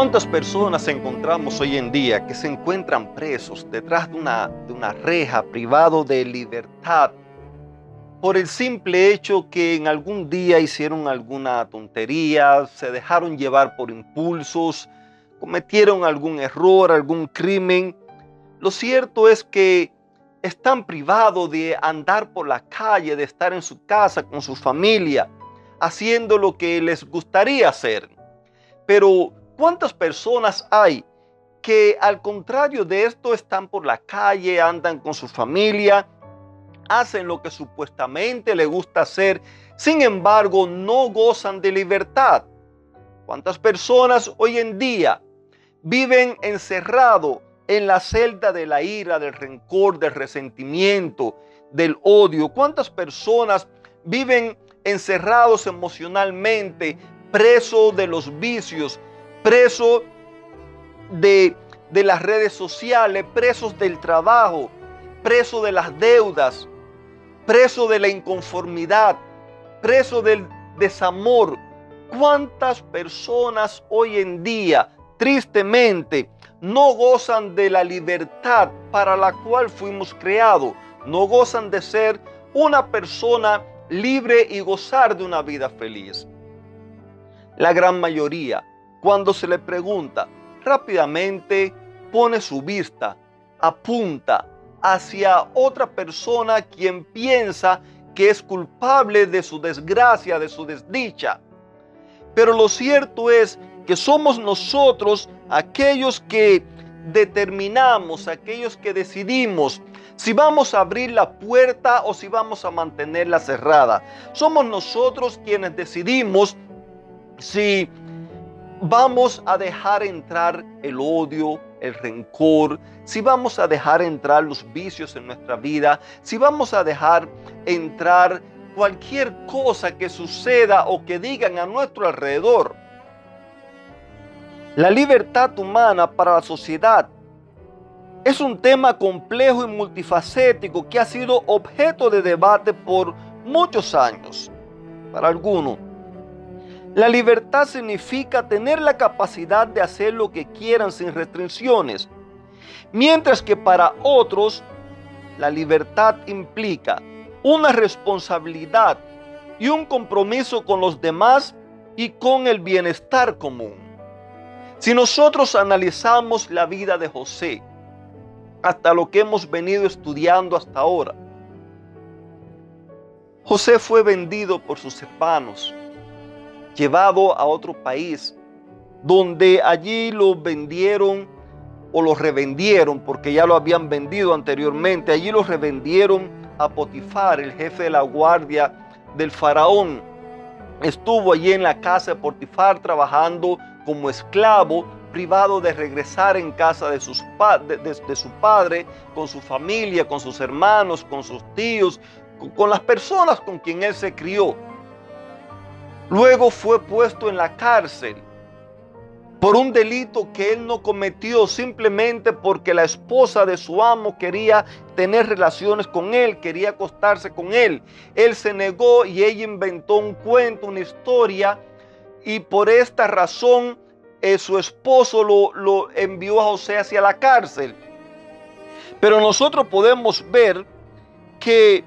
¿Cuántas personas encontramos hoy en día que se encuentran presos detrás de una, de una reja, privado de libertad, por el simple hecho que en algún día hicieron alguna tontería, se dejaron llevar por impulsos, cometieron algún error, algún crimen? Lo cierto es que están privados de andar por la calle, de estar en su casa con su familia, haciendo lo que les gustaría hacer. Pero ¿Cuántas personas hay que al contrario de esto están por la calle, andan con su familia, hacen lo que supuestamente les gusta hacer, sin embargo no gozan de libertad? ¿Cuántas personas hoy en día viven encerrados en la celda de la ira, del rencor, del resentimiento, del odio? ¿Cuántas personas viven encerrados emocionalmente, presos de los vicios, presos de, las redes sociales, presos del trabajo, presos de las deudas, presos de la inconformidad, presos del desamor. ¿Cuántas personas hoy en día, tristemente, no gozan de la libertad para la cual fuimos creados? No gozan de ser una persona libre y gozar de una vida feliz. La gran mayoría cuando se le pregunta, rápidamente pone su vista, apunta hacia otra persona quien piensa que es culpable de su desgracia, de su desdicha. Pero lo cierto es que somos nosotros aquellos que determinamos, aquellos que decidimos si vamos a abrir la puerta o si vamos a mantenerla cerrada. Somos nosotros quienes decidimos si vamos a dejar entrar el odio, el rencor, si vamos a dejar entrar los vicios en nuestra vida, si vamos a dejar entrar cualquier cosa que suceda o que digan a nuestro alrededor. La libertad humana para la sociedad es un tema complejo y multifacético que ha sido objeto de debate por muchos años. Para algunos, la libertad significa tener la capacidad de hacer lo que quieran sin restricciones, mientras que para otros la libertad implica una responsabilidad y un compromiso con los demás y con el bienestar común. Si nosotros analizamos la vida de José, hasta lo que hemos venido estudiando hasta ahora, José fue vendido por sus hermanos llevado a otro país, donde allí lo vendieron o lo revendieron, porque ya lo habían vendido anteriormente, allí lo revendieron a Potifar, el jefe de la guardia del faraón. Estuvo allí en la casa de Potifar trabajando como esclavo, privado de regresar en casa de, sus de, su padre, con su familia, con sus hermanos, con sus tíos, con las personas con quien él se crió. Luego fue puesto en la cárcel por un delito que él no cometió simplemente porque la esposa de su amo quería tener relaciones con él, quería acostarse con él. Él se negó y ella inventó un cuento, una historia y por esta razón eh, su esposo lo, lo envió a José hacia la cárcel. Pero nosotros podemos ver que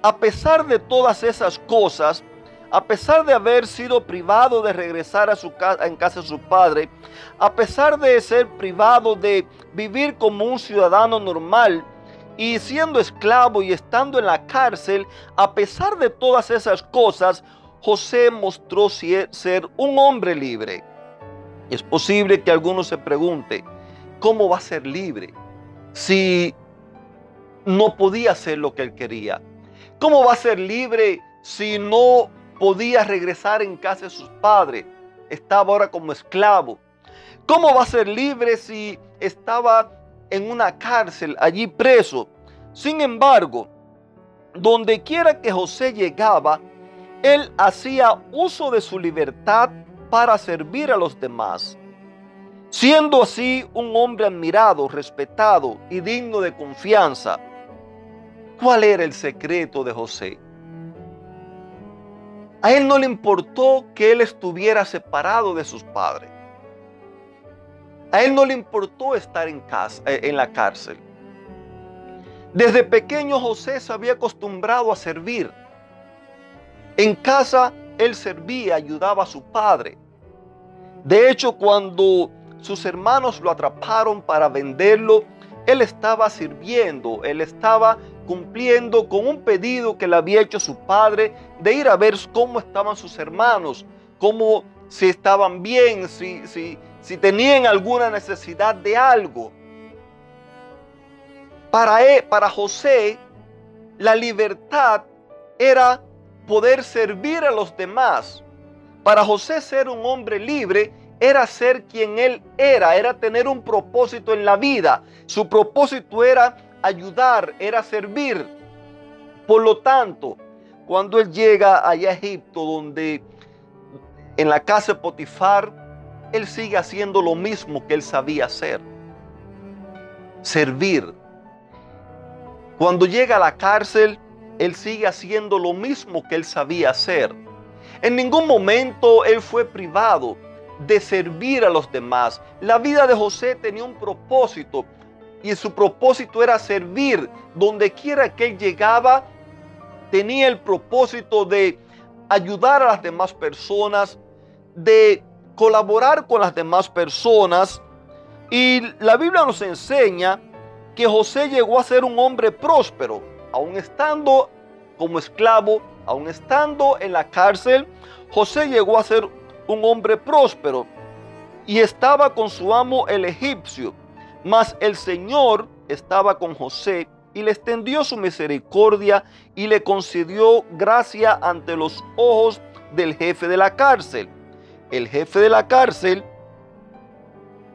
a pesar de todas esas cosas, a pesar de haber sido privado de regresar a su casa, en casa de su padre, a pesar de ser privado de vivir como un ciudadano normal y siendo esclavo y estando en la cárcel, a pesar de todas esas cosas, José mostró ser un hombre libre. Es posible que alguno se pregunte, ¿cómo va a ser libre si no podía hacer lo que él quería? ¿Cómo va a ser libre si no podía regresar en casa de sus padres. estaba ahora como esclavo. ¿Cómo va a ser libre si estaba en una cárcel allí preso? Sin embargo, donde quiera que José llegaba, él hacía uso de su libertad para servir a los demás, siendo así un hombre admirado, respetado y digno de confianza. ¿Cuál era el secreto de José? A él no le importó que él estuviera separado de sus padres. A él no le importó estar en, casa, eh, en la cárcel. Desde pequeño José se había acostumbrado a servir. En casa él servía, ayudaba a su padre. De hecho, cuando sus hermanos lo atraparon para venderlo, él estaba sirviendo, él estaba cumpliendo con un pedido que le había hecho su padre de ir a ver cómo estaban sus hermanos, cómo si estaban bien, si, si, si tenían alguna necesidad de algo. Para, él, para José, la libertad era poder servir a los demás. Para José ser un hombre libre era ser quien él era, era tener un propósito en la vida. Su propósito era ayudar, era servir. Por lo tanto, cuando él llega allá a Egipto, donde en la casa de Potifar, él sigue haciendo lo mismo que él sabía hacer. Servir. Cuando llega a la cárcel, él sigue haciendo lo mismo que él sabía hacer. En ningún momento él fue privado de servir a los demás. La vida de José tenía un propósito y su propósito era servir. Donde quiera que él llegaba, tenía el propósito de ayudar a las demás personas, de colaborar con las demás personas. Y la Biblia nos enseña que José llegó a ser un hombre próspero, aun estando como esclavo, aun estando en la cárcel, José llegó a ser un hombre próspero y estaba con su amo el egipcio. Mas el Señor estaba con José y le extendió su misericordia y le concedió gracia ante los ojos del jefe de la cárcel. El jefe de la cárcel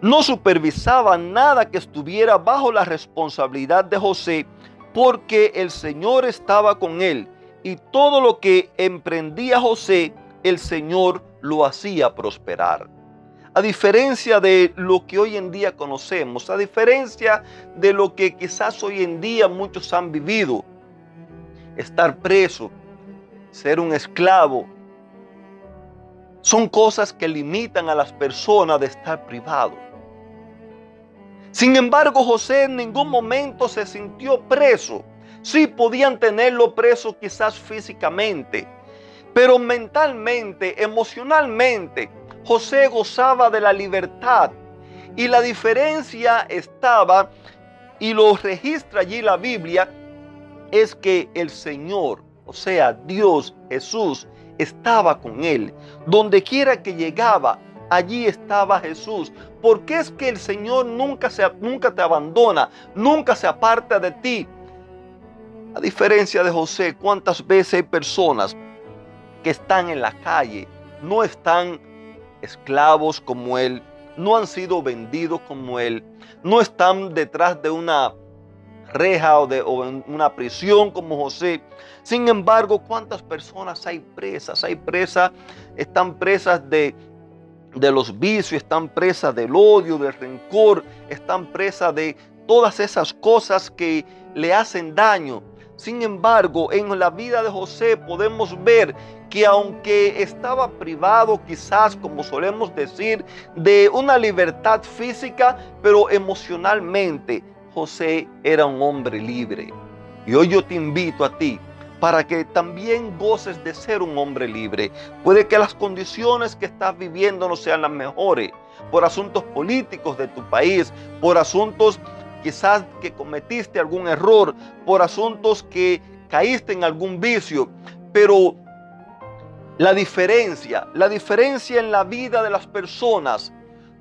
no supervisaba nada que estuviera bajo la responsabilidad de José porque el Señor estaba con él y todo lo que emprendía José, el Señor lo hacía prosperar. A diferencia de lo que hoy en día conocemos, a diferencia de lo que quizás hoy en día muchos han vivido, estar preso, ser un esclavo, son cosas que limitan a las personas de estar privado. Sin embargo, José en ningún momento se sintió preso. Sí podían tenerlo preso quizás físicamente, pero mentalmente, emocionalmente, José gozaba de la libertad. Y la diferencia estaba, y lo registra allí la Biblia, es que el Señor, o sea, Dios, Jesús, estaba con él. Donde quiera que llegaba, allí estaba Jesús. Porque es que el Señor nunca, se, nunca te abandona, nunca se aparta de ti. A diferencia de José, ¿cuántas veces hay personas que están en la calle, no están esclavos como Él, no han sido vendidos como Él, no están detrás de una reja o de una prisión como José. Sin embargo, ¿cuántas personas hay presas? Hay presas, están presas de, de los vicios, están presas del odio, del rencor, están presas de todas esas cosas que le hacen daño. Sin embargo, en la vida de José podemos ver que aunque estaba privado quizás, como solemos decir, de una libertad física, pero emocionalmente José era un hombre libre. Y hoy yo te invito a ti para que también goces de ser un hombre libre. Puede que las condiciones que estás viviendo no sean las mejores, por asuntos políticos de tu país, por asuntos quizás que cometiste algún error, por asuntos que caíste en algún vicio, pero la diferencia, la diferencia en la vida de las personas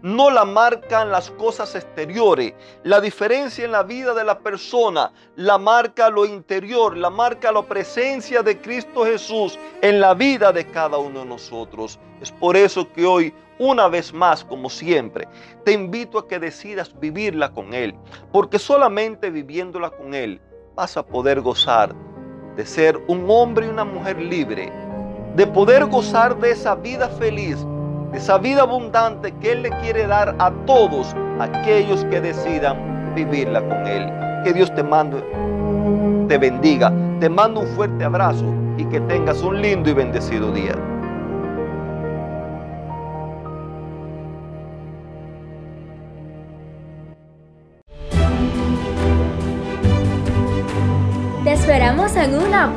no la marcan las cosas exteriores. La diferencia en la vida de la persona la marca lo interior, la marca la presencia de Cristo Jesús en la vida de cada uno de nosotros. Es por eso que hoy, una vez más, como siempre, te invito a que decidas vivirla con Él, porque solamente viviéndola con Él vas a poder gozar de ser un hombre y una mujer libre, de poder gozar de esa vida feliz de esa vida abundante que Él le quiere dar a todos aquellos que decidan vivirla con Él. Que Dios te mande, te bendiga, te mando un fuerte abrazo y que tengas un lindo y bendecido día.